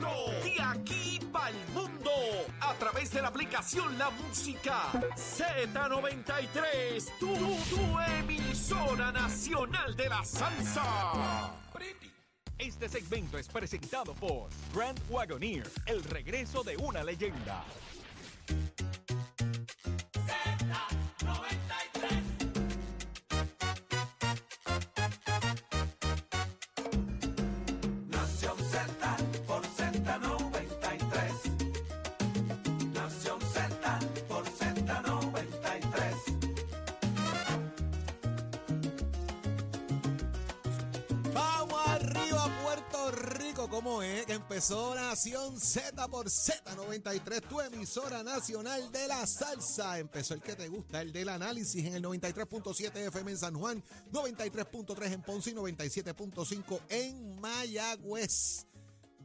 De aquí para el mundo a través de la aplicación La Música Z93, tu, tu emisora nacional de la salsa. Este segmento es presentado por Grand Wagoneer, el regreso de una leyenda. Nación Z por Z93, tu emisora nacional de la salsa. Empezó el que te gusta, el del análisis en el 93.7 FM en San Juan, 93.3 en Ponce y 97.5 en Mayagüez.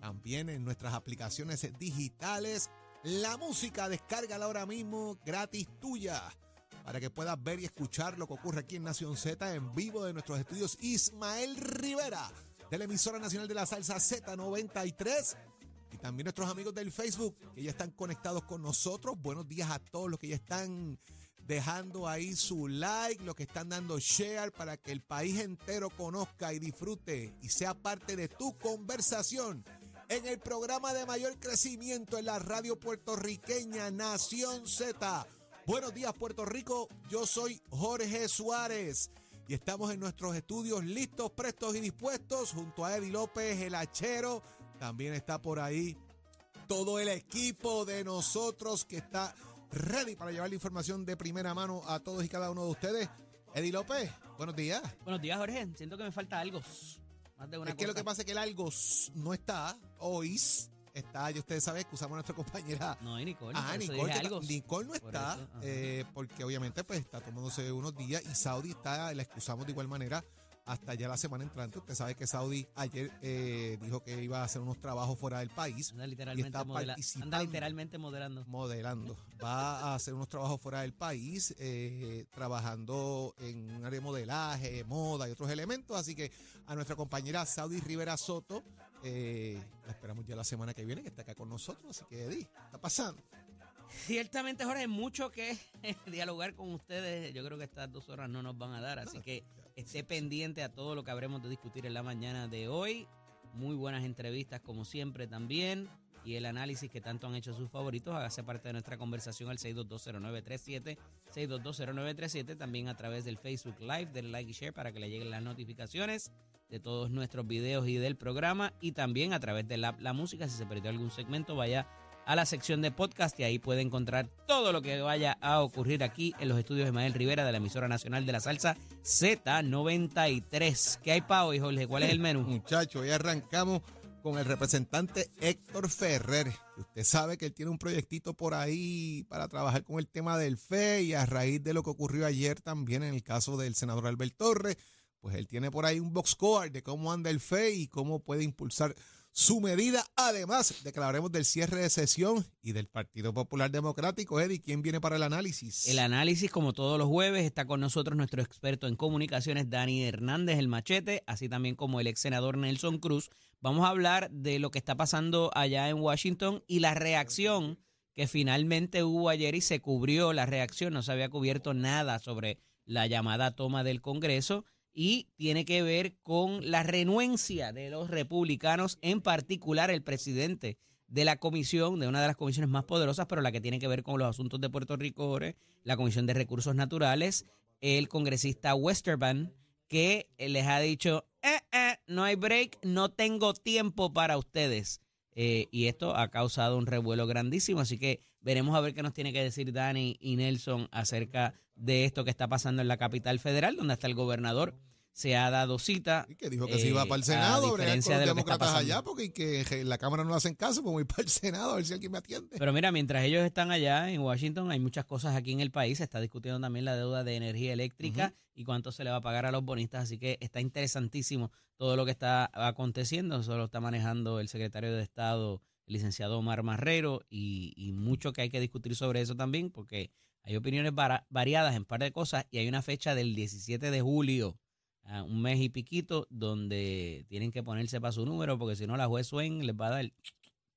También en nuestras aplicaciones digitales. La música, descárgala ahora mismo, gratis tuya para que puedas ver y escuchar lo que ocurre aquí en Nación Z en vivo de nuestros estudios Ismael Rivera de la emisora nacional de la salsa Z93 y también nuestros amigos del Facebook que ya están conectados con nosotros. Buenos días a todos los que ya están dejando ahí su like, los que están dando share para que el país entero conozca y disfrute y sea parte de tu conversación en el programa de mayor crecimiento en la radio puertorriqueña Nación Z. Buenos días Puerto Rico, yo soy Jorge Suárez y estamos en nuestros estudios listos, prestos y dispuestos junto a Eddie López, el hachero. También está por ahí todo el equipo de nosotros que está ready para llevar la información de primera mano a todos y cada uno de ustedes. Eddie López, buenos días. Buenos días, Jorge. Siento que me falta algo. Más de una es que lo que pasa es que el algo no está hoy. Está, ya ustedes saben, excusamos a nuestra compañera No, y Nicole. Ah, por eso Nicole, que algo. Nicole no Por está, eso, ajá. eh, porque obviamente pues está tomándose unos días y Saudi está, la excusamos de igual manera hasta ya la semana entrante. Usted sabe que Saudi ayer eh, dijo que iba a hacer unos trabajos fuera del país, Anda literalmente, está modela- participando. anda literalmente moderando. modelando. Va a hacer unos trabajos fuera del país, eh, trabajando en un área de modelaje, moda y otros elementos. Así que a nuestra compañera Saudi Rivera Soto, eh, la esperamos ya la semana que viene, que está acá con nosotros. Así que, Eddie, ¿qué está pasando? Ciertamente, Jorge, hay mucho que dialogar con ustedes. Yo creo que estas dos horas no nos van a dar, así que esté pendiente a todo lo que habremos de discutir en la mañana de hoy. Muy buenas entrevistas, como siempre, también. Y el análisis que tanto han hecho sus favoritos, hágase parte de nuestra conversación al 6220937, 6220937, también a través del Facebook Live, del like y share para que le lleguen las notificaciones de todos nuestros videos y del programa. Y también a través de la, la música, si se perdió algún segmento, vaya a la sección de podcast y ahí puede encontrar todo lo que vaya a ocurrir aquí en los estudios de Mael Rivera de la emisora nacional de la salsa Z93. ¿Qué hay para hoy, Jorge? ¿Cuál es el menú? Muchachos, hoy arrancamos con el representante Héctor Ferrer. Usted sabe que él tiene un proyectito por ahí para trabajar con el tema del FE y a raíz de lo que ocurrió ayer también en el caso del senador Albert Torres, pues él tiene por ahí un box score de cómo anda el FE y cómo puede impulsar su medida. Además de que hablaremos del cierre de sesión y del Partido Popular Democrático. Eddie, ¿quién viene para el análisis? El análisis, como todos los jueves, está con nosotros nuestro experto en comunicaciones, Dani Hernández, el machete, así también como el ex senador Nelson Cruz. Vamos a hablar de lo que está pasando allá en Washington y la reacción que finalmente hubo ayer y se cubrió la reacción. No se había cubierto nada sobre la llamada toma del Congreso y tiene que ver con la renuencia de los republicanos, en particular el presidente de la comisión, de una de las comisiones más poderosas, pero la que tiene que ver con los asuntos de Puerto Rico, la Comisión de Recursos Naturales, el congresista Westerban, que les ha dicho, "Eh, eh, no hay break, no tengo tiempo para ustedes. Eh, y esto ha causado un revuelo grandísimo, así que veremos a ver qué nos tiene que decir Dani y Nelson acerca de esto que está pasando en la capital federal, donde hasta el gobernador se ha dado cita. Y que dijo que se iba eh, para el a Senado, a diferencia los de lo que está demócratas allá, porque y que la Cámara no le hacen caso, pues voy para el Senado a ver si alguien me atiende. Pero mira, mientras ellos están allá en Washington, hay muchas cosas aquí en el país. Se está discutiendo también la deuda de energía eléctrica y cuánto se le va a pagar a los bonistas. Así que está interesantísimo todo lo que está aconteciendo. Eso lo está manejando el secretario de Estado, el licenciado Omar Marrero, y, mucho que hay que discutir sobre eso también, porque hay opiniones variadas en par de cosas y hay una fecha del 17 de julio, a un mes y piquito, donde tienen que ponerse para su número, porque si no la juez Swain les va a dar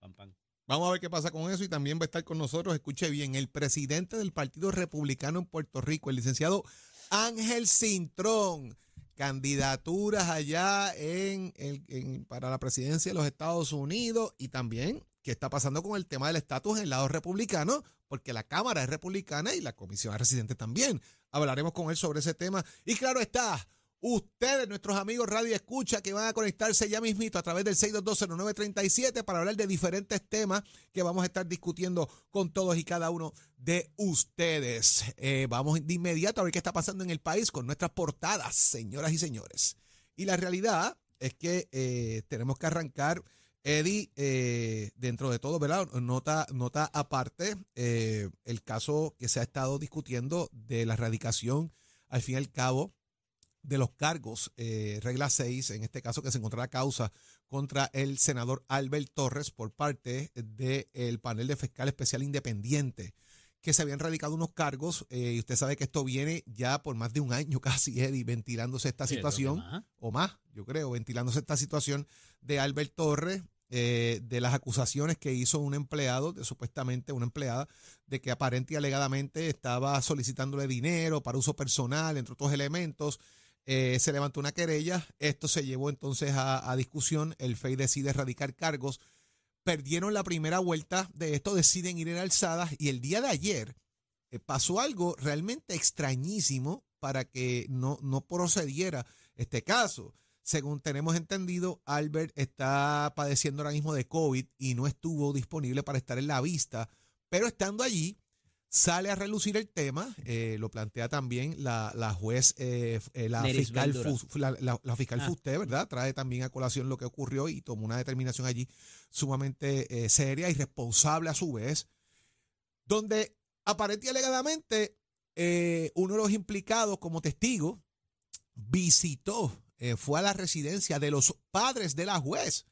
Pam, pam. Vamos a ver qué pasa con eso y también va a estar con nosotros, escuche bien, el presidente del Partido Republicano en Puerto Rico, el licenciado Ángel Cintrón. Candidaturas allá en, en- para la presidencia de los Estados Unidos y también qué está pasando con el tema del estatus en el lado republicano, porque la Cámara es republicana y la Comisión residente también. Hablaremos con él sobre ese tema. Y claro está, ustedes, nuestros amigos Radio Escucha, que van a conectarse ya mismito a través del 6220937 para hablar de diferentes temas que vamos a estar discutiendo con todos y cada uno de ustedes. Eh, vamos de inmediato a ver qué está pasando en el país con nuestras portadas, señoras y señores. Y la realidad es que eh, tenemos que arrancar, Eddie, eh, dentro de todo, ¿verdad? Nota, nota aparte, eh, el caso que se ha estado discutiendo de la erradicación, al fin y al cabo, de los cargos, eh, regla 6, en este caso que se encontrará causa contra el senador Albert Torres por parte del panel de fiscal especial independiente, que se habían radicado unos cargos, eh, y usted sabe que esto viene ya por más de un año casi, Eddie, ventilándose esta Sí, situación, más. o más, yo creo, ventilándose esta situación de Albert Torres, eh, de las acusaciones que hizo un empleado, de, supuestamente una empleada, de que aparente y alegadamente estaba solicitándole dinero para uso personal, entre otros elementos. Eh, se levantó una querella, esto se llevó entonces a, discusión, el FEI decide erradicar cargos, perdieron la primera vuelta de esto, deciden ir en alzadas y el día de ayer eh, pasó algo realmente extrañísimo para que no, no procediera este caso. Según tenemos entendido, Albert está padeciendo ahora mismo de COVID y no estuvo disponible para estar en la vista, pero estando allí, sale a relucir el tema, eh, lo plantea también la, la juez, eh, eh, la, fiscal la, la- la fiscal Ah. Fusté, ¿verdad? Trae también a colación lo que ocurrió y tomó una determinación allí sumamente seria y responsable a su vez, donde aparente y alegadamente uno de los implicados como testigo visitó, fue a la residencia de los padres de la juez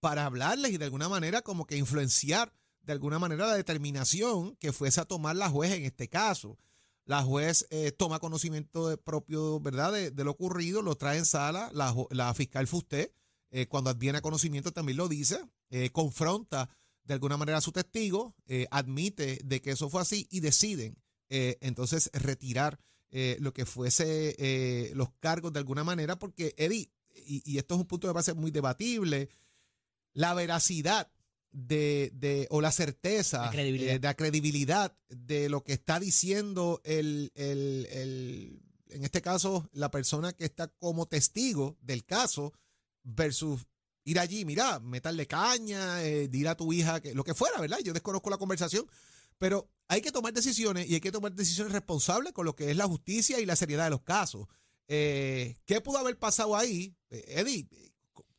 para hablarles y de alguna manera como que influenciar de alguna manera la determinación que fuese a tomar la juez en este caso. La juez eh, toma conocimiento de propio, ¿verdad?, de, de lo ocurrido, lo trae en sala, la, fiscal Fusté, eh, cuando adviene a conocimiento también lo dice, eh, confronta de alguna manera a su testigo, eh, admite de que eso fue así y deciden entonces retirar lo que fuese los cargos de alguna manera, porque Eddie, y, y esto es un punto a ser muy debatible, la veracidad de, de o la certeza, La credibilidad. eh, de la credibilidad de lo que está diciendo el, el- el- en este caso, la persona que está como testigo del caso versus ir allí, mira, meterle caña, eh, dir a tu hija que lo que fuera, ¿verdad? Yo desconozco la conversación, pero hay que tomar decisiones y hay que tomar decisiones responsables con lo que es la justicia y la seriedad de los casos. Eh, ¿Qué pudo haber pasado ahí? Eh, Eddie,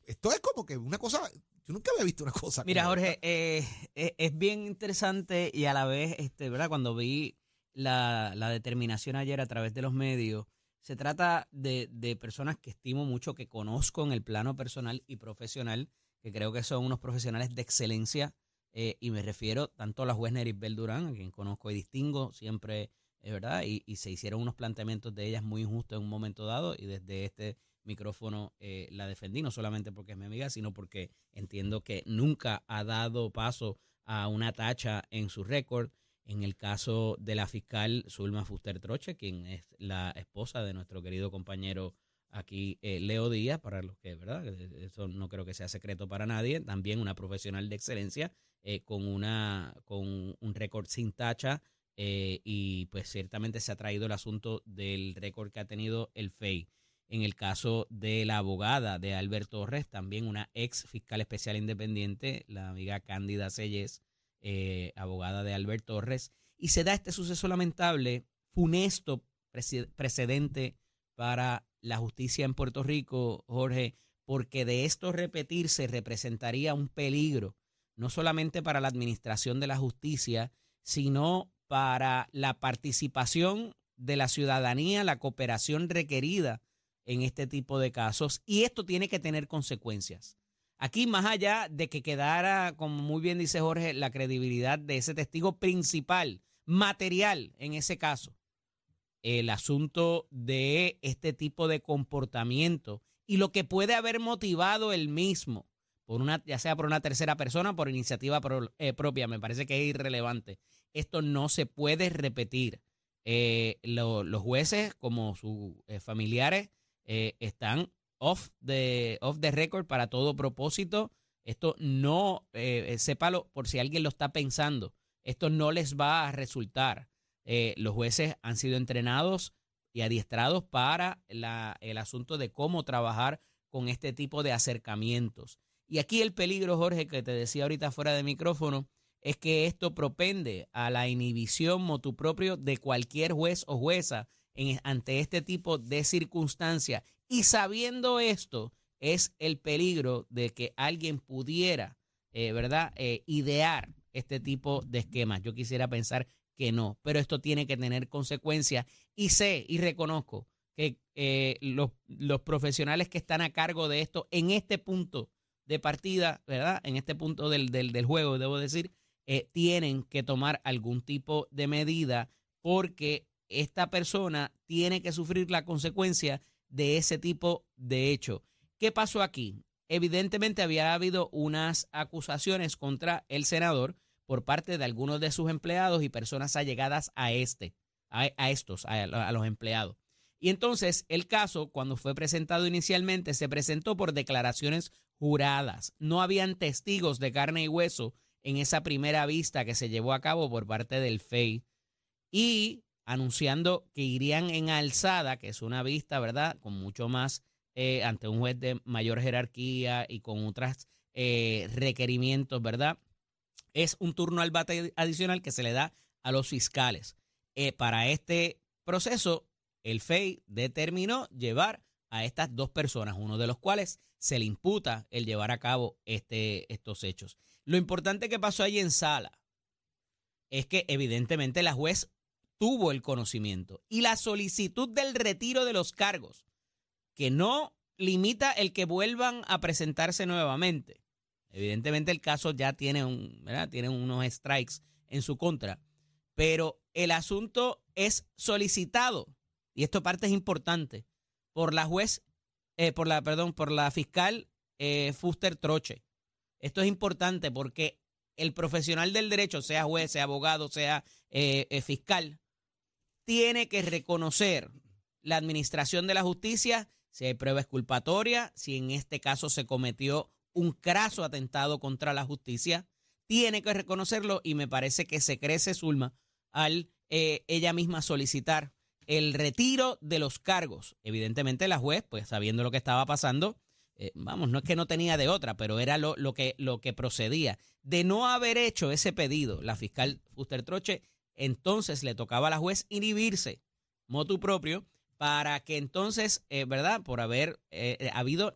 esto es como que una cosa, yo nunca había visto una cosa. Mira, como Jorge, esta. eh, eh, es bien interesante y a la vez, este, ¿verdad? Cuando vi la, la determinación ayer a través de los medios, se trata de, de personas que estimo mucho, que conozco en el plano personal y profesional, que creo que son unos profesionales de excelencia, eh, y me refiero tanto a la juez Neribel Durán, a quien conozco y distingo siempre, es verdad, y, y se hicieron unos planteamientos de ellas muy injustos en un momento dado, y desde este micrófono eh, la defendí, no solamente porque es mi amiga, sino porque entiendo que nunca ha dado paso a una tacha en su récord. En el caso de la fiscal Zulma Fuster Troche, quien es la esposa de nuestro querido compañero aquí, eh, Leo Díaz, para los que, ¿verdad? Eh, Eso no creo que sea secreto para nadie. También una profesional de excelencia con, una, con un récord sin tacha. y pues ciertamente se ha traído el asunto del récord que ha tenido el FEI. En el caso de la abogada de Albert Torres, también una ex fiscal especial independiente, la amiga Cándida Selles, eh, abogada de Albert Torres, y se da este suceso lamentable, funesto precedente para la justicia en Puerto Rico, Jorge, porque de esto repetirse representaría un peligro, no solamente para la administración de la justicia, sino para la participación de la ciudadanía, la cooperación requerida en este tipo de casos, y esto tiene que tener consecuencias. Aquí, más allá de que quedara, como muy bien dice Jorge, la credibilidad de ese testigo principal, material en ese caso, el asunto de este tipo de comportamiento y lo que puede haber motivado el mismo, por una, ya sea por una tercera persona, por iniciativa eh, propia, me parece que es irrelevante. Esto no se puede repetir. Eh, lo- los jueces, como sus eh, familiares, eh, están off the, off the record para todo propósito. Esto no, eh, eh, sépalo por si alguien lo está pensando, esto no les va a resultar. Eh, los jueces han sido entrenados y adiestrados para la- el asunto de cómo trabajar con este tipo de acercamientos. Y aquí el peligro, Jorge, que te decía ahorita fuera de micrófono, es que esto propende a la inhibición motu propio de cualquier juez o jueza ante este tipo de circunstancias. Y sabiendo esto, es el peligro de que alguien pudiera, eh, ¿verdad?, Eh, idear este tipo de esquemas. Yo quisiera pensar que no, pero esto tiene que tener consecuencias. Y sé y reconozco que eh, los, los profesionales que están a cargo de esto en este punto de partida, ¿verdad? En este punto del, del, del juego, debo decir, tienen que tomar algún tipo de medida porque esta persona tiene que sufrir la consecuencia de ese tipo de hecho. ¿Qué pasó aquí? Evidentemente había habido unas acusaciones contra el senador por parte de algunos de sus empleados y personas allegadas a este, a, estos, a, a los empleados. Y entonces el caso, cuando fue presentado inicialmente, se presentó por declaraciones juradas. No habían testigos de carne y hueso en esa primera vista que se llevó a cabo por parte del FEI. Y anunciando que irían en alzada, que es una vista, ¿verdad? Con mucho más, eh, ante un juez de mayor jerarquía y con otros requerimientos, ¿verdad? Es un turno al bate adicional que se le da a los fiscales. Eh, para este proceso, el FEI determinó llevar a estas dos personas, uno de los cuales se le imputa el llevar a cabo este, estos hechos. Lo importante que pasó ahí en sala es que evidentemente la juez tuvo el conocimiento y la solicitud del retiro de los cargos, que no limita el que vuelvan a presentarse nuevamente. Evidentemente el caso ya tiene, un, ¿verdad? tiene unos strikes en su contra, pero el asunto es solicitado, y esto parte es importante, por la juez, eh, por la, perdón, por la fiscal eh, Fuster Troche. Esto es importante porque el profesional del derecho, sea juez, sea abogado, sea eh, fiscal, tiene que reconocer la administración de la justicia, si hay prueba exculpatoria, si en este caso se cometió un craso atentado contra la justicia, tiene que reconocerlo y me parece que se crece Zulma al eh, ella misma solicitar el retiro de los cargos. Evidentemente la juez, pues sabiendo lo que estaba pasando, eh, vamos, no es que no tenía de otra, pero era lo, lo, que, lo que procedía. De no haber hecho ese pedido, la fiscal Fuster Troche, entonces le tocaba a la juez inhibirse, motu propio, para que entonces, eh, ¿verdad? Por haber eh, habido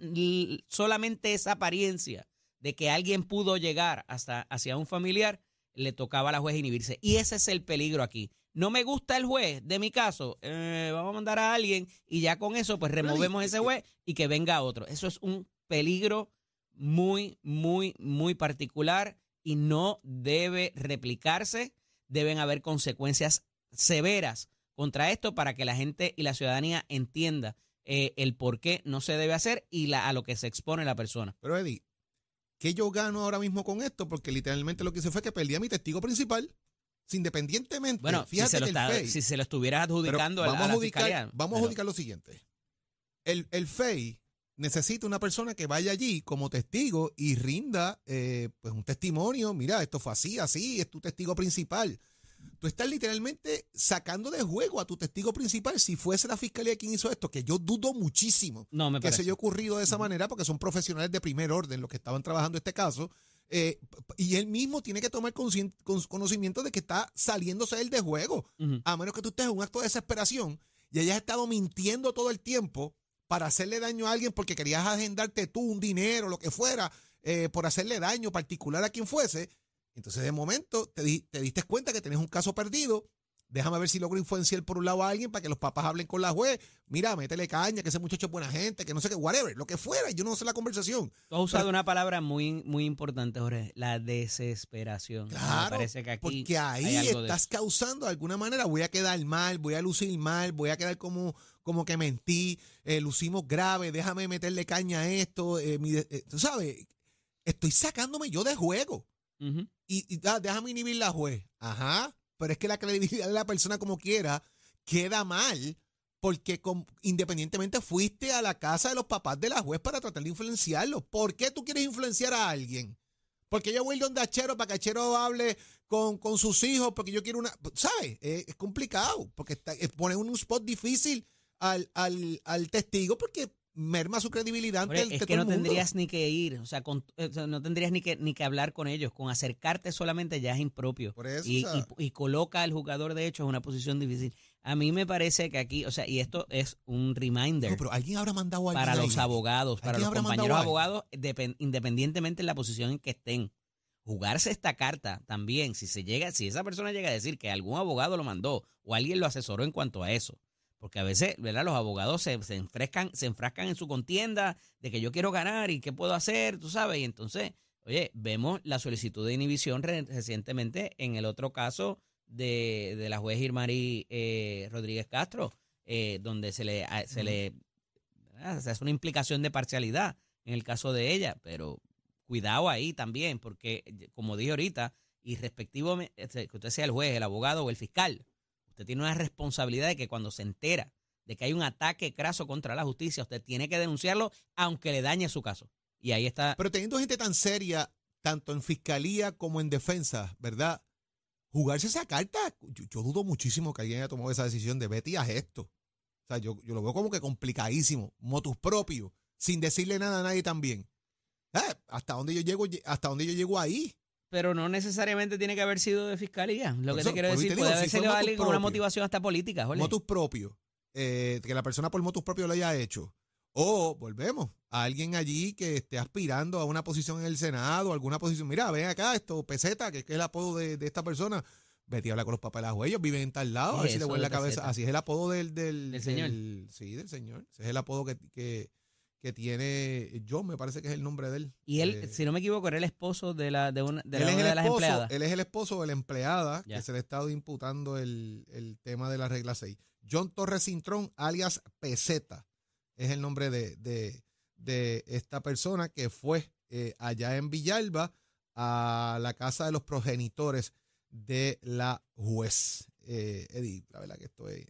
solamente esa apariencia de que alguien pudo llegar hasta hacia un familiar, le tocaba a la juez inhibirse. Y ese es el peligro aquí. No me gusta el juez de mi caso, eh, vamos a mandar a alguien y ya con eso pues removemos ese juez y que venga otro. Eso es un peligro muy, muy, muy particular y no debe replicarse. Deben haber consecuencias severas contra esto para que la gente y la ciudadanía entienda eh, el por qué no se debe hacer y la, a lo que se expone la persona. Pero Eddie, ¿qué yo gano ahora mismo con esto? Porque literalmente lo que hice fue que perdí a mi testigo principal. Independientemente, bueno, fíjate si, se lo que el está, FEI, si se lo estuvieras adjudicando a, vamos a la adjudicar, fiscalía, Vamos a pero- adjudicar lo siguiente. El, el FEI necesita una persona que vaya allí como testigo y rinda eh, pues un testimonio. Mira, esto fue así, así, es tu testigo principal. Tú estás literalmente sacando de juego a tu testigo principal si fuese la fiscalía quien hizo esto, que yo dudo muchísimo No, me que parece. se haya ocurrido de esa manera porque son profesionales de primer orden los que estaban trabajando este caso. eh, y él mismo tiene que tomar con- conocimiento de que está saliéndose él de juego a menos que tú estés en un acto de desesperación y hayas estado mintiendo todo el tiempo para hacerle daño a alguien porque querías agendarte tú un dinero, lo que fuera, eh, por hacerle daño particular a quien fuese. Entonces, de momento, te, di- te diste cuenta que tenés un caso perdido. Déjame ver si logro influenciar por un lado a alguien para que los papás hablen con la juez. Mira, métele caña, que ese muchacho es buena gente, que no sé qué, whatever, lo que fuera. Yo no sé la conversación. Tú has usado una palabra muy, muy importante, Jorge, la desesperación. me Claro, parece que aquí porque ahí estás causando de alguna manera, voy a quedar mal, voy a lucir mal, voy a quedar como, como que mentí, eh, lucimos grave, déjame meterle caña a esto, eh, mi eh, tú sabes, estoy sacándome yo de juego. Y, y, ah, déjame inhibir la juez. Ajá, pero es que la credibilidad de la persona como quiera queda mal porque con- independientemente fuiste a la casa de los papás de la juez para tratar de influenciarlo. ¿Por qué tú quieres influenciar a alguien? Porque yo voy donde Achero para que Achero hable con, con sus hijos, porque yo quiero una... ¿Sabes? Eh, es complicado, porque está, eh, pone un spot difícil al, al, al testigo porque merma su credibilidad ante, el- es que todo no el mundo. tendrías ni que ir, o sea, con- o sea, no tendrías ni que, ni que hablar con ellos. Con acercarte solamente ya es impropio. Por eso, y, o sea- y- y coloca al jugador, de hecho, en una posición difícil. A mí me parece que aquí, o sea, y esto es un reminder No, pero alguien habrá mandado a para los abogados, para ¿Alguien los compañeros abogados, depen- independientemente de la posición en que estén. Jugarse esta carta también, si se llega, si esa persona llega a decir que algún abogado lo mandó o alguien lo asesoró en cuanto a eso. Porque a veces, ¿verdad? Los abogados se, se enfrescan, se enfrascan en su contienda de que yo quiero ganar y qué puedo hacer, tú sabes. Y entonces, oye, vemos la solicitud de inhibición re- recientemente en el otro caso de, de la juez Irmari eh, Rodríguez Castro, eh, donde se le, se le se hace una implicación de parcialidad en el caso de ella, pero cuidado ahí también, porque eh, como dije ahorita, y respectivo que usted sea el juez, el abogado o el fiscal, usted tiene una responsabilidad de que cuando se entera de que hay un ataque craso contra la justicia, usted tiene que denunciarlo aunque le dañe su caso. Y ahí está. Pero teniendo gente tan seria, tanto en fiscalía como en defensa, ¿verdad? Jugarse esa carta, yo, dudo muchísimo que alguien haya tomado esa decisión de Betty a esto. O sea, yo, yo lo veo como que complicadísimo, motus propio, sin decirle nada a nadie también. Ah, ¿Hasta dónde yo llego? ¿Hasta dónde yo llego ahí? Pero no necesariamente tiene que haber sido de fiscalía. Lo que eso, te quiero decir, te puede digo, haber si fue sido alguien con una motivación hasta política. Motus propio. eh, que la persona por motus propio lo haya hecho. O, volvemos, a alguien allí que esté aspirando a una posición en el Senado, alguna posición. Mira, ven acá, esto, peseta, que es el apodo de, de esta persona. Vete a hablar con los papás de la ellos viven en tal lado, a ver si le vuelve la cabeza. Así es el apodo del, del, ¿Del señor? Sí, del señor. Ese es el apodo que, que, que tiene John, me parece que es el nombre de él. Y él, Eh, si no me equivoco, era el esposo de la de una de, la, una de las esposo, empleadas. él es el esposo de la empleada Ya. que se le ha estado imputando el, el tema de la regla 6. John Torres Cintrón, alias Peseta, es el nombre de, de- de esta persona que fue eh, allá en Villalba a la casa de los progenitores de la juez. Eh, Eddie, la verdad que esto es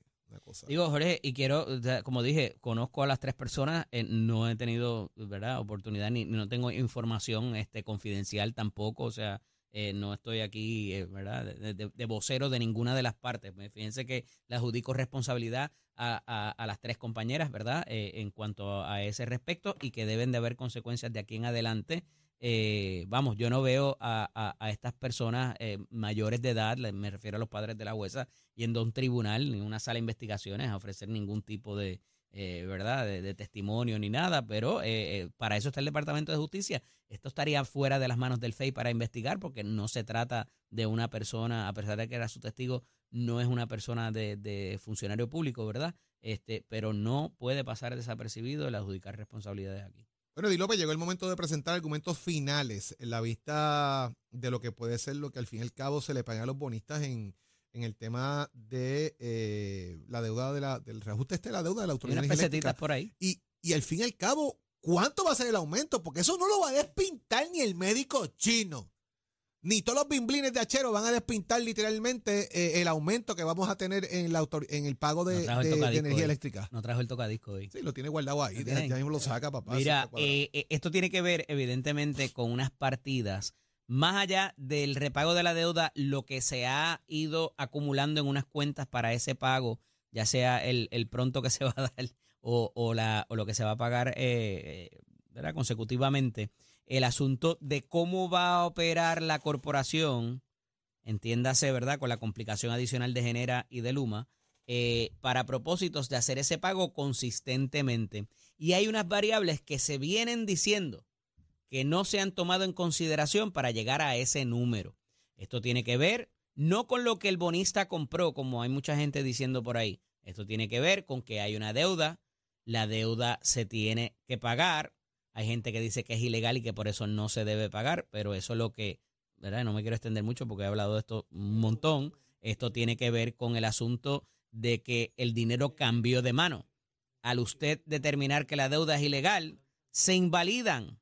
Digo, Jorge, y quiero, como dije, conozco a las tres personas, eh, no he tenido, ¿verdad?, oportunidad, ni, no tengo información este confidencial tampoco, o sea, eh, no estoy aquí, eh, ¿verdad?, de, vocero de ninguna de las partes. Fíjense que le adjudico responsabilidad a, a- a las tres compañeras, ¿verdad?, eh, en cuanto a ese respecto y que deben de haber consecuencias de aquí en adelante. Eh, vamos, yo no veo a, estas personas eh, mayores de edad, me refiero a los padres de la jueza, yendo a un tribunal ni una sala de investigaciones a ofrecer ningún tipo de, eh, ¿verdad?, de, de testimonio ni nada, pero eh, eh, para eso está el Departamento de Justicia. Esto estaría fuera de las manos del FEI para investigar porque no se trata de una persona, a pesar de que era su testigo, no es una persona de, de funcionario público, ¿verdad? Este, pero no puede pasar desapercibido el adjudicar responsabilidades aquí. Bueno, Eddie López, llegó el momento de presentar argumentos finales en la vista de lo que puede ser lo que al fin y al cabo se le paga a los bonistas en, en el tema de eh, la deuda de la, del reajuste este de la deuda de la autoridad unas Energía pesetitas Eléctrica. por ahí. Y, y al fin y al cabo, ¿cuánto va a ser el aumento? Porque eso no lo va a despintar ni el médico chino. Ni todos los bimblines de Achero van a despintar literalmente eh, el aumento que vamos a tener en, la en el pago de, No trajo el de- de tocadisco energía hoy. eléctrica. No trajo el tocadisco hoy. Sí, lo tiene guardado ahí. Ya, mismo lo saca, papá. Mira, eh, eh, esto tiene que ver evidentemente con unas partidas, más allá del repago de la deuda, lo que se ha ido acumulando en unas cuentas para ese pago, ya sea el, el pronto que se va a dar o, o la, o lo que se va a pagar eh, eh, ¿verdad? consecutivamente, el asunto de cómo va a operar la corporación, entiéndase, ¿verdad? Con la complicación adicional de Genera y de Luma, eh, para propósitos de hacer ese pago consistentemente. Y hay unas variables que se vienen diciendo que no se han tomado en consideración para llegar a ese número. Esto tiene que ver no con lo que el bonista compró, como hay mucha gente diciendo por ahí. Esto tiene que ver con que hay una deuda, la deuda se tiene que pagar. Hay gente que dice que es ilegal y que por eso no se debe pagar, pero eso es lo que, ¿verdad? No me quiero extender mucho porque he hablado de esto un montón. Esto tiene que ver con el asunto de que el dinero cambió de mano. Al usted determinar que la deuda es ilegal, se invalidan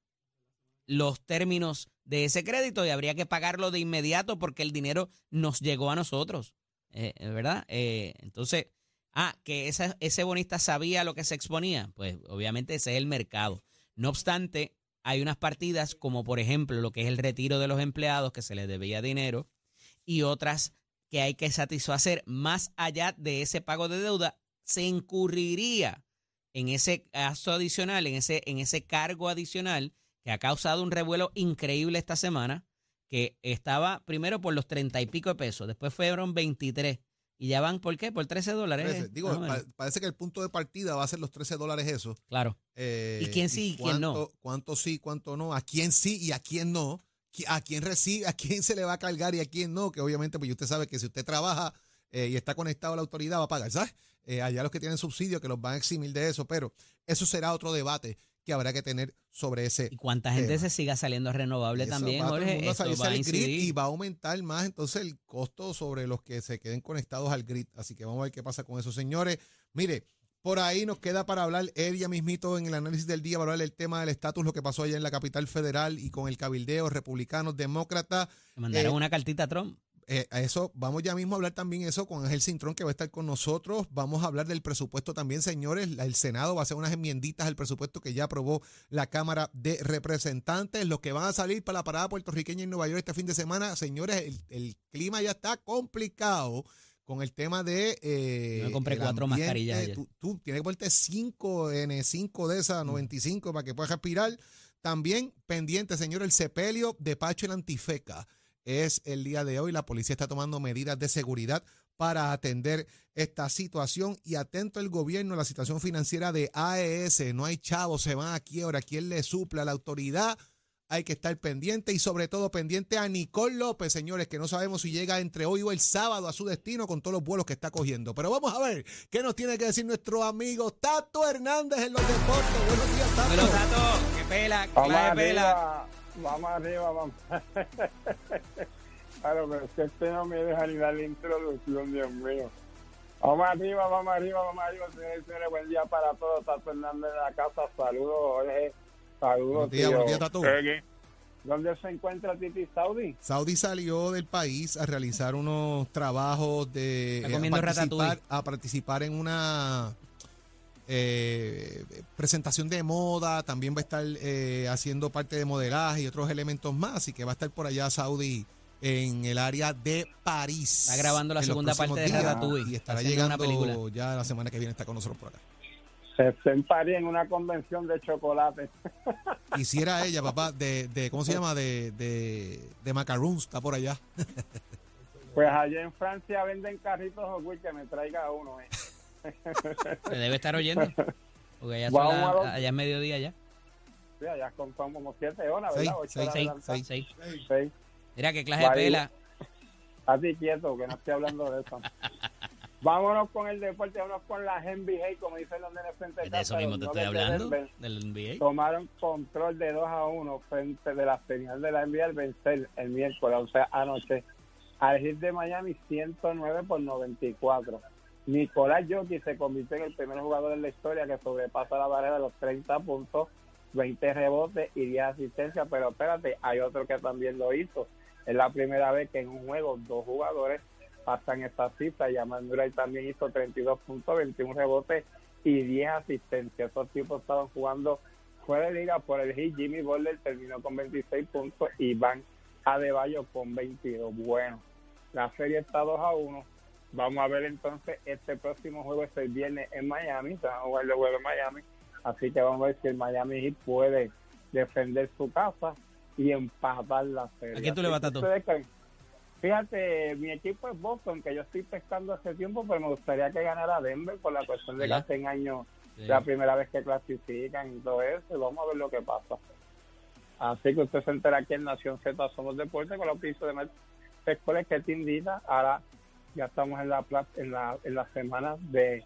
los términos de ese crédito y habría que pagarlo de inmediato porque el dinero nos llegó a nosotros, eh, ¿verdad? Eh, entonces, ah, que esa- ese bonista sabía lo que se exponía, pues obviamente ese es el mercado. No obstante, hay unas partidas como por ejemplo lo que es el retiro de los empleados que se les debía dinero y otras que hay que satisfacer más allá de ese pago de deuda, se incurriría en ese gasto adicional, en ese, en ese cargo adicional que ha causado un revuelo increíble esta semana, que estaba primero por los treinta y pico de pesos, después fueron 23 y ya van, ¿por qué? Por 13 dólares. Trece. Digo, pa- parece que el punto de partida va a ser los 13 dólares eso. claro. Eh, ¿Y quién sí y quién no? cuánto- sí, cuánto no. A quién sí y a quién no. A quién recibe, a quién se le va a cargar y a quién no. Que obviamente, pues usted sabe que si usted trabaja eh, y está conectado a la autoridad, va a pagar, ¿sabes? Eh, allá los que tienen subsidio que los van a eximir de eso. Pero eso será otro debate que habrá que tener sobre ese Y cuánta gente tema. se siga saliendo renovable Eso también, va el Jorge, esto va a y va a aumentar más entonces el costo sobre los que se queden conectados al grid. Así que vamos a ver qué pasa con eso, señores. Mire, por ahí nos queda para hablar, Edia mismito en el análisis del día, para hablar del tema del estatus, lo que pasó allá en la capital federal y con el cabildeo, republicanos, demócratas. Le mandaron eh, una cartita a Trump. Eh, a eso, vamos ya mismo a hablar también eso con Ángel Cintrón que va a estar con nosotros. Vamos a hablar del presupuesto también, señores. El Senado va a hacer unas enmienditas al presupuesto que ya aprobó la Cámara de Representantes. Los que van a salir para la parada puertorriqueña en Nueva York este fin de semana, señores, el, el clima ya está complicado con el tema de... eh, Yo me compré cuatro ambiente. mascarillas ayer. Tú, tú tienes que ponerte 5 N5 de esas, 95, para que puedas respirar. También pendiente, señor, el sepelio de Pacho el Antifeca es el día de hoy. La policía está tomando medidas de seguridad para atender esta situación y atento el gobierno a la situación financiera de AES. No hay chavos, se van a quiebra. ¿Quién le suple a la autoridad? Hay que estar pendiente y sobre todo pendiente a Nicole López, señores, que no sabemos si llega entre hoy o el sábado a su destino con todos los vuelos que está cogiendo. Pero vamos a ver qué nos tiene que decir nuestro amigo Tato Hernández en los deportes. Buenos días, Tato. Pero Tato, qué pela, qué pela. Vamos arriba, vamos. claro, pero es que este no me deja ni dar la introducción, Dios mío. Vamos arriba, vamos arriba, vamos arriba, señores y señores. Buen día para todos. Tato Fernández de la casa. Saludos, Jorge. Saludos, Buenos días, tío. buenos días, Tato. Peggy. ¿Dónde se encuentra Titi Saudi? Saudi salió del país a realizar unos trabajos de Está eh, a participar, a participar en una eh, presentación de moda, también va a estar eh, haciendo parte de modelaje y otros elementos más, así que va a estar por allá Saudi en el área de París. Está grabando la segunda parte de Ratatouille. Y estará llegando película. ya la semana que viene está con nosotros por acá. Se está en París en una convención de chocolate. Quisiera ella, papá, de, de ¿cómo se llama? De, de, de macaroons, está por allá. Pues allá en Francia venden carritos Wheels, que me traiga uno. Eh. Se debe estar oyendo. Porque allá, son la- allá es mediodía ya. Sí, allá son como siete horas, Seis, ¿verdad? Ocho seis, Seis, adelantadas. seis. Seis. Mira qué clase de pela. A ti quieto, que no estoy hablando de eso. Vámonos con el deporte, vámonos con la NBA, como dicen los nenes frente a De eso mismo te estoy hablando. Del NBA. Tomaron control de 2 a 1 frente de la señal de la NBA al vencer el miércoles, o sea, anoche, al Heat de Miami 109 por 94. Nicolás Jokic se convirtió en el primer jugador en la historia que sobrepasa la barrera de los 30 puntos, 20 rebotes y 10 asistencias, pero espérate, hay otro que también lo hizo. Es la primera vez que en un juego dos jugadores pasan esta cifra. Yamal Murray también hizo 32 puntos, 21 rebotes y 10 asistencias. Esos tipos estaban jugando fuera de liga por el hit. Jimmy Butler terminó con 26 puntos y Van Adebayo con 22. Bueno, la serie está 2 a 1. Vamos a ver entonces este próximo juego es el viernes en Miami. Se van a jugar el juego en Miami. Así que vamos a ver si el Miami Heat puede defender su casa y empatar la serie. ¿A quién tú le vas, creen- Fíjate, mi equipo es Boston, que yo estoy pescando hace tiempo, pero me gustaría que ganara Denver por la cuestión de que ¿Verdad? hace años Sí. la primera vez que clasifican y todo eso, y vamos a ver lo que pasa. Así que usted se entera aquí en Nación Z Somos Deporte con los pisos de Escuelas que te invita. Ahora ya estamos en la en la en las semanas de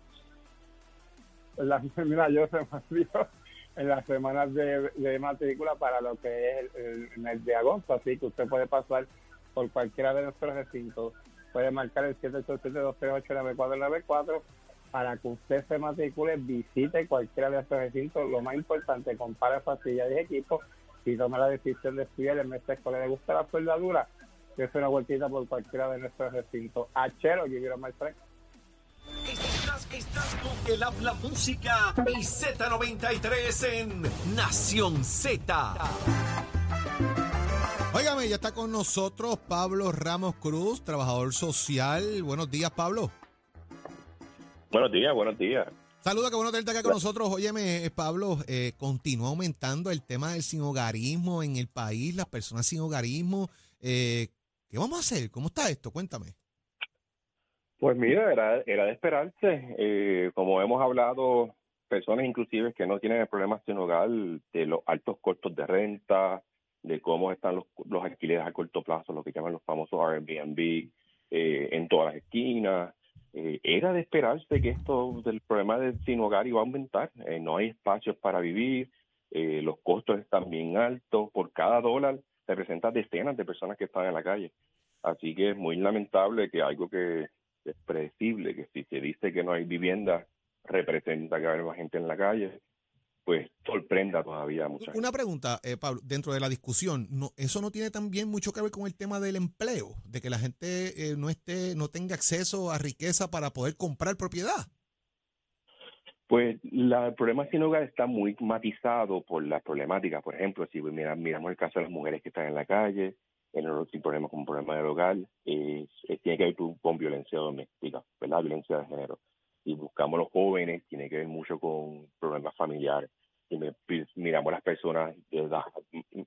en las, mira, yo se me en las semanas de, de matrícula para lo que es el, el- el mes de agosto, así que usted puede pasar por cualquiera de nuestros recintos, puede marcar el 787-238-9494 para que usted se matricule, visite cualquiera de estos recintos. Lo más importante, compare facilidades y equipos y tome la decisión de estudiar el mes escolar. ¿Le gusta la soldadura? Que es una vueltita por cualquiera de nuestros recintos. Achero, yo quiero más fresco. Estás, estás con el habla música y Z93 en Nación Z. Óigame, ya está con nosotros Pablo Ramos Cruz, trabajador social. Buenos días, Pablo. Buenos días, buenos días. Saludos, qué bueno tenerte acá con nosotros. Óyeme, eh, Pablo, eh, continúa aumentando el tema del sinhogarismo en el país, las personas sin hogarismo. Eh, ¿Qué vamos a hacer? ¿Cómo está esto? Cuéntame. Pues mira, era, era de esperarse. Eh, como hemos hablado, personas inclusive que no tienen el problema sin hogar, de los altos costos de renta, de cómo están los, los alquileres a corto plazo, lo que llaman los famosos Airbnb, eh, en todas las esquinas. Eh, era de esperarse que esto del problema del sin hogar iba a aumentar. Eh, no hay espacios para vivir, los costos están bien altos. Por cada dólar representa decenas de personas que están en la calle. Así que es muy lamentable que algo que es predecible, que si se dice que no hay vivienda, representa que va a haber más gente en la calle, pues sorprenda todavía a mucha gente. Una pregunta, eh, Pablo, dentro de la discusión, no, ¿eso no tiene también mucho que ver con el tema del empleo? De que la gente eh, no esté, no tenga acceso a riqueza para poder comprar propiedad. Pues la, el problema sin hogar está muy matizado por las problemáticas. Por ejemplo, si mira- miramos el caso de las mujeres que están en la calle, en tipo de problemas como problema del hogar, eh, tiene que ver con, con violencia doméstica, ¿verdad? Violencia de género. Si buscamos los jóvenes, tiene que ver mucho con problemas familiares. Si me- miramos las personas de edad,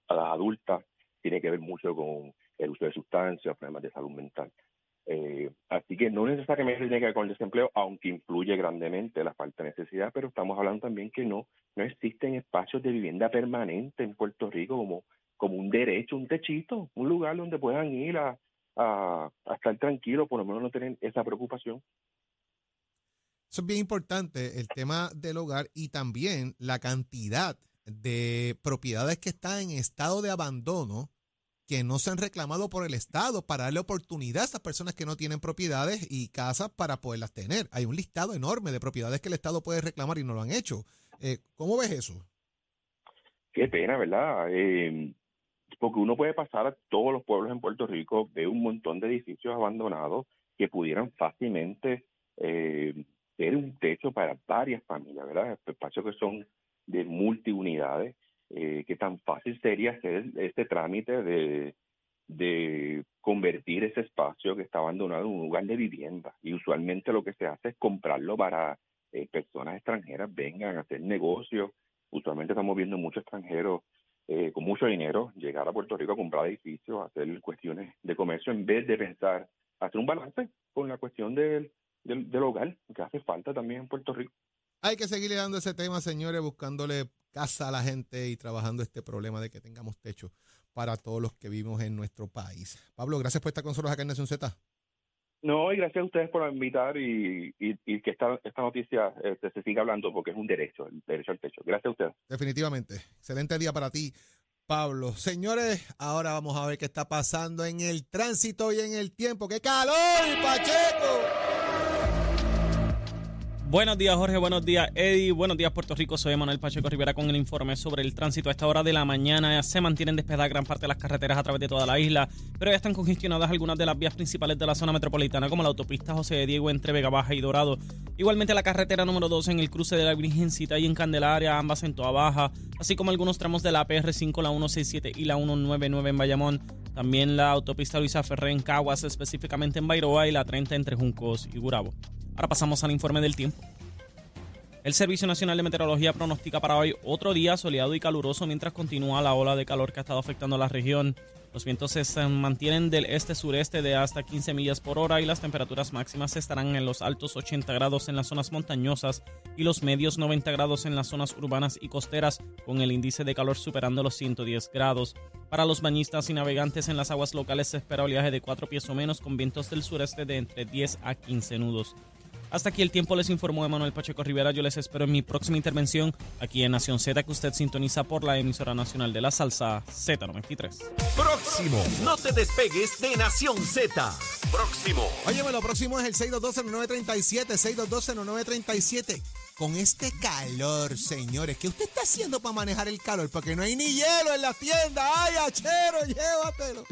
a las adultas, tiene que ver mucho con el uso de sustancias, problemas de salud mental. Eh, así que no necesariamente tiene que ver con el desempleo, aunque influye grandemente la falta de necesidad, pero estamos hablando también que no, no existen espacios de vivienda permanente en Puerto Rico como, como un derecho, un techito, un lugar donde puedan ir a, a, a estar tranquilos, por lo menos no tener esa preocupación. Eso es bien importante, el tema del hogar y también la cantidad de propiedades que están en estado de abandono que no se han reclamado por el Estado para darle oportunidad a esas personas que no tienen propiedades y casas para poderlas tener. Hay un listado enorme de propiedades que el Estado puede reclamar y no lo han hecho. Eh, ¿Cómo ves eso? Qué pena, ¿verdad? Eh, porque uno puede pasar a todos los pueblos en Puerto Rico, ve un montón de edificios abandonados que pudieran fácilmente eh, ser un techo para varias familias, ¿verdad? Espacios que son de multiunidades, eh, que tan fácil sería hacer este trámite de, de convertir ese espacio que está abandonado en un lugar de vivienda. Y usualmente lo que se hace es comprarlo para eh, personas extranjeras vengan a hacer negocios. Usualmente estamos viendo muchos extranjeros eh, con mucho dinero llegar a Puerto Rico a comprar edificios, a hacer cuestiones de comercio en vez de pensar hacer un balance con la cuestión del, del, del hogar, que hace falta también en Puerto Rico. Hay que seguirle dando ese tema, señores, buscándole casa a la gente y trabajando este problema de que tengamos techo para todos los que vivimos en nuestro país. Pablo, gracias por estar con nosotros acá en Nación Z. No, y gracias a ustedes por invitar y, y, y que esta, esta noticia este, se siga hablando porque es un derecho, el derecho al techo. Gracias a ustedes. Definitivamente. Excelente día para ti, Pablo. Señores, ahora vamos a ver qué está pasando en el tránsito y en el tiempo. ¡Qué calor, Pacheco! Buenos días, Jorge. Buenos días, Eddie. Buenos días, Puerto Rico. Soy Manuel Pacheco Rivera con el informe sobre el tránsito. A esta hora de la mañana se mantienen despejadas gran parte de las carreteras a través de toda la isla, pero ya están congestionadas algunas de las vías principales de la zona metropolitana, como la autopista José de Diego entre Vega Baja y Dorado. Igualmente la carretera número 2 en el cruce de la Virgencita y en Candelaria, ambas en Toa Baja, así como algunos tramos de la PR5, la 167 y la 199 en Bayamón. También la autopista Luisa Ferré en Caguas, específicamente en Bairoa, y la 30 entre Juncos y Gurabo. Ahora pasamos al informe del tiempo. El Servicio Nacional de Meteorología pronostica para hoy otro día soleado y caluroso mientras continúa la ola de calor que ha estado afectando a la región. Los vientos se mantienen del este-sureste de hasta 15 millas por hora y las temperaturas máximas estarán en los altos 80 grados en las zonas montañosas y los medios 90 grados en las zonas urbanas y costeras, con el índice de calor superando los 110 grados. Para los bañistas y navegantes en las aguas locales se espera oleaje de 4 pies o menos con vientos del sureste de entre 10 a 15 nudos. Hasta aquí el tiempo les informó Emanuel Pacheco Rivera. Yo les espero en mi próxima intervención aquí en Nación Z que usted sintoniza por la emisora nacional de la salsa Z93. Próximo. No te despegues de Nación Z. Próximo. Óyeme, lo próximo es el 622-0937, 622-0937. con este calor, señores. ¿Qué usted está haciendo para manejar el calor? Porque no hay ni hielo en la tienda. ¡Ay, achero, llévatelo!